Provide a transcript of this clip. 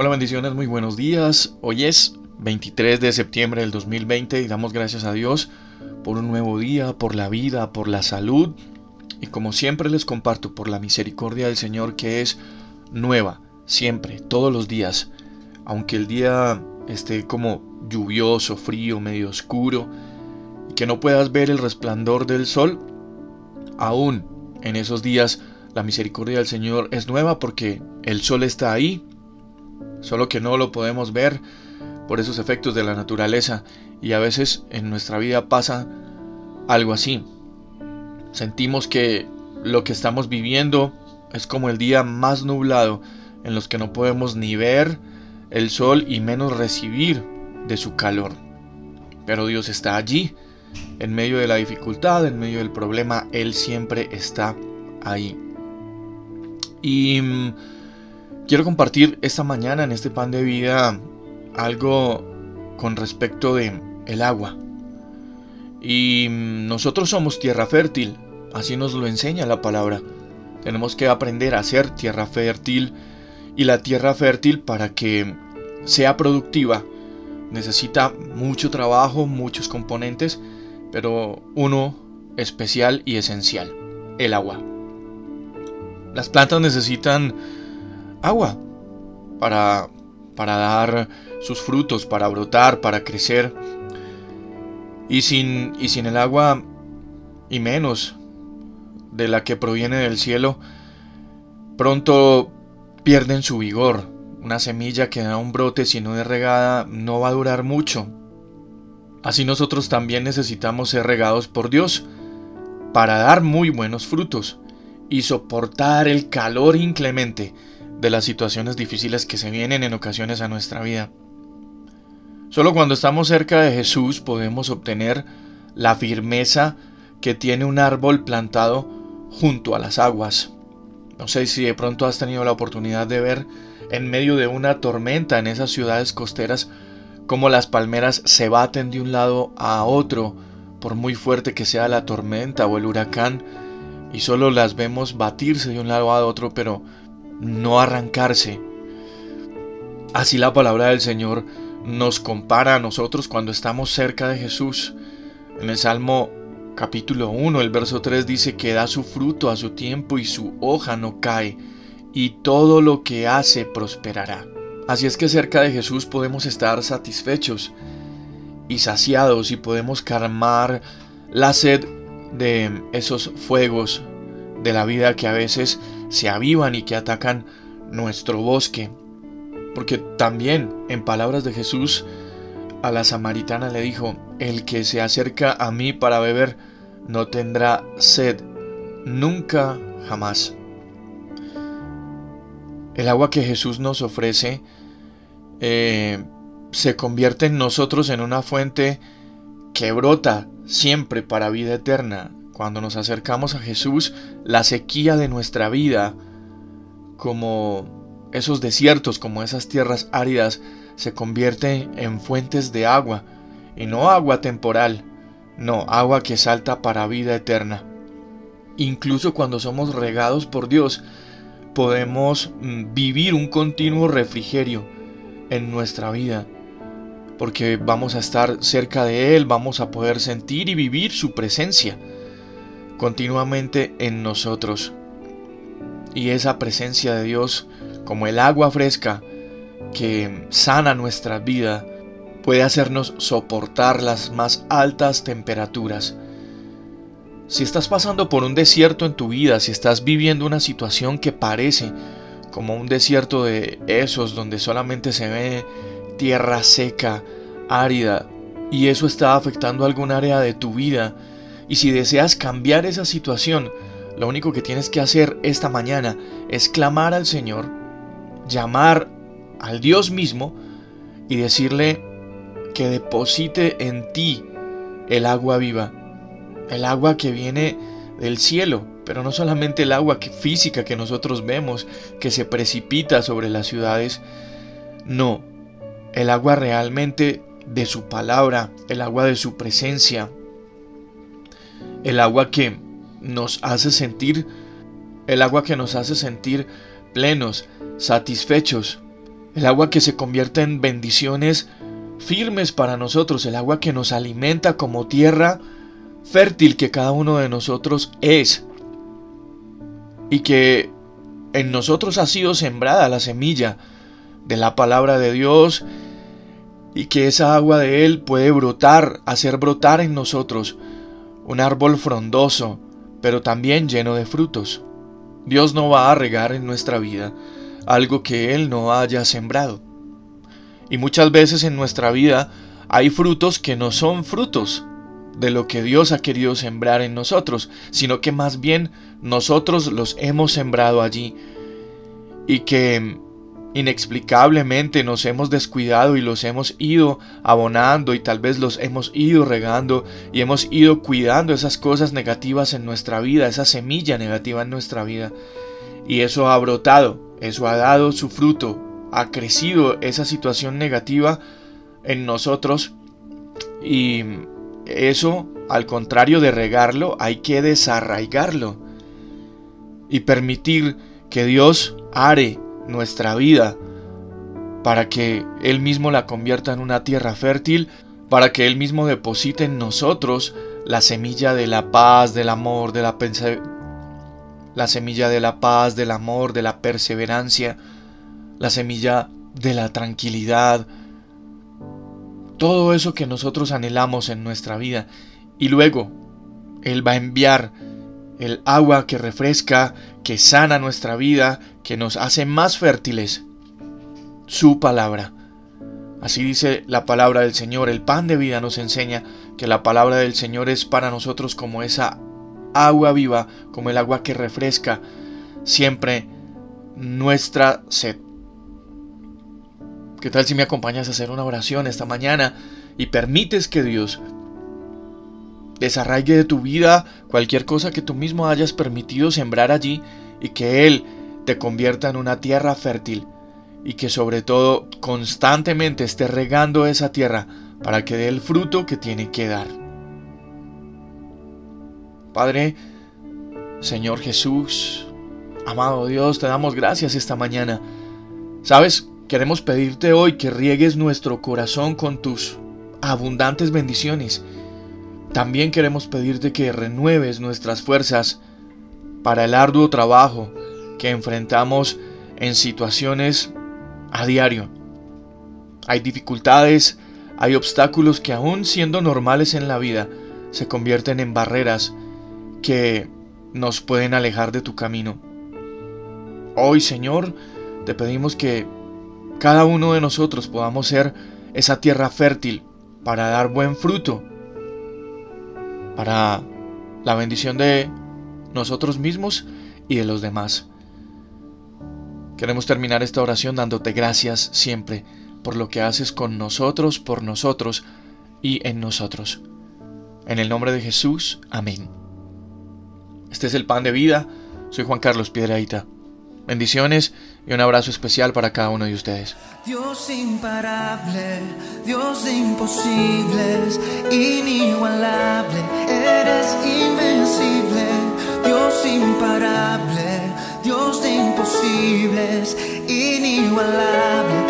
Hola bendiciones, muy buenos días. Hoy es 23 de septiembre del 2020 y damos gracias a Dios por un nuevo día, por la vida, por la salud y como siempre les comparto por la misericordia del Señor que es nueva, siempre, todos los días. Aunque el día esté como lluvioso, frío, medio oscuro y que no puedas ver el resplandor del sol, aún en esos días la misericordia del Señor es nueva porque el sol está ahí solo que no lo podemos ver por esos efectos de la naturaleza y a veces en nuestra vida pasa algo así. Sentimos que lo que estamos viviendo es como el día más nublado en los que no podemos ni ver el sol y menos recibir de su calor. Pero Dios está allí, en medio de la dificultad, en medio del problema, Él siempre está ahí. Y mm, Quiero compartir esta mañana en este pan de vida algo con respecto de el agua. Y nosotros somos tierra fértil, así nos lo enseña la palabra. Tenemos que aprender a ser tierra fértil y la tierra fértil para que sea productiva necesita mucho trabajo, muchos componentes, pero uno especial y esencial, el agua. Las plantas necesitan agua para, para dar sus frutos, para brotar, para crecer. Y sin, y sin el agua, y menos de la que proviene del cielo, pronto pierden su vigor. Una semilla que da un brote si no es regada no va a durar mucho. Así nosotros también necesitamos ser regados por Dios para dar muy buenos frutos y soportar el calor inclemente de las situaciones difíciles que se vienen en ocasiones a nuestra vida. Solo cuando estamos cerca de Jesús podemos obtener la firmeza que tiene un árbol plantado junto a las aguas. No sé si de pronto has tenido la oportunidad de ver en medio de una tormenta en esas ciudades costeras cómo las palmeras se baten de un lado a otro por muy fuerte que sea la tormenta o el huracán y solo las vemos batirse de un lado a otro pero no arrancarse. Así la palabra del Señor nos compara a nosotros cuando estamos cerca de Jesús. En el Salmo capítulo 1, el verso 3 dice que da su fruto a su tiempo y su hoja no cae, y todo lo que hace prosperará. Así es que cerca de Jesús podemos estar satisfechos y saciados y podemos calmar la sed de esos fuegos de la vida que a veces se avivan y que atacan nuestro bosque. Porque también, en palabras de Jesús, a la samaritana le dijo, el que se acerca a mí para beber no tendrá sed, nunca jamás. El agua que Jesús nos ofrece eh, se convierte en nosotros en una fuente que brota siempre para vida eterna, cuando nos acercamos a Jesús, la sequía de nuestra vida, como esos desiertos, como esas tierras áridas, se convierte en fuentes de agua, y no agua temporal, no, agua que salta para vida eterna. Incluso cuando somos regados por Dios, podemos mm, vivir un continuo refrigerio en nuestra vida, porque vamos a estar cerca de Él, vamos a poder sentir y vivir su presencia continuamente en nosotros. Y esa presencia de Dios, como el agua fresca que sana nuestra vida, puede hacernos soportar las más altas temperaturas. Si estás pasando por un desierto en tu vida, si estás viviendo una situación que parece como un desierto de esos donde solamente se ve tierra seca, árida, y eso está afectando algún área de tu vida, y si deseas cambiar esa situación, lo único que tienes que hacer esta mañana es clamar al Señor, llamar al Dios mismo y decirle que deposite en ti el agua viva, el agua que viene del cielo, pero no solamente el agua física que nosotros vemos, que se precipita sobre las ciudades, no, el agua realmente de su palabra, el agua de su presencia, el agua que nos hace sentir, el agua que nos hace sentir plenos, satisfechos, el agua que se convierte en bendiciones firmes para nosotros, el agua que nos alimenta como tierra fértil que cada uno de nosotros es y que en nosotros ha sido sembrada la semilla de la palabra de Dios y que esa agua de Él puede brotar, hacer brotar en nosotros un árbol frondoso, pero también lleno de frutos. Dios no va a regar en nuestra vida algo que Él no haya sembrado. Y muchas veces en nuestra vida hay frutos que no son frutos de lo que Dios ha querido sembrar en nosotros, sino que más bien nosotros los hemos sembrado allí y que inexplicablemente nos hemos descuidado y los hemos ido abonando y tal vez los hemos ido regando y hemos ido cuidando esas cosas negativas en nuestra vida, esa semilla negativa en nuestra vida. Y eso ha brotado, eso ha dado su fruto, ha crecido esa situación negativa en nosotros y eso, al contrario de regarlo, hay que desarraigarlo y permitir que Dios are nuestra vida para que Él mismo la convierta en una tierra fértil, para que Él mismo deposite en nosotros la semilla de la paz, del amor, de la la semilla de la paz, del amor, de la perseverancia, la semilla de la tranquilidad, todo eso que nosotros anhelamos en nuestra vida. Y luego Él va a enviar el agua que refresca, que sana nuestra vida, que nos hace más fértiles. Su palabra. Así dice la palabra del Señor. El pan de vida nos enseña que la palabra del Señor es para nosotros como esa agua viva, como el agua que refresca siempre nuestra sed. ¿Qué tal si me acompañas a hacer una oración esta mañana y permites que Dios desarraigue de tu vida cualquier cosa que tú mismo hayas permitido sembrar allí y que Él te convierta en una tierra fértil y que sobre todo constantemente esté regando esa tierra para que dé el fruto que tiene que dar. Padre, Señor Jesús, amado Dios, te damos gracias esta mañana. Sabes, Queremos pedirte hoy que riegues nuestro corazón con tus abundantes bendiciones. También queremos pedirte que renueves nuestras fuerzas para el arduo trabajo que enfrentamos en situaciones a diario. Hay dificultades, hay obstáculos que aún siendo normales en la vida, se convierten en barreras que nos pueden alejar de tu camino. Hoy, Señor, te pedimos que cada uno de nosotros podamos ser esa tierra fértil para dar buen fruto, para la bendición de nosotros mismos y de los demás. Queremos terminar esta oración dándote gracias siempre por lo que haces con nosotros, por nosotros y en nosotros. En el nombre de Jesús, amén. Este es el pan de vida. Soy Juan Carlos Piedraíta. Bendiciones y un abrazo especial para cada uno de ustedes. Dios imparable, Dios de imposibles, inigualable, eres invencible. Dios imparable, Dios de imposibles, inigualable,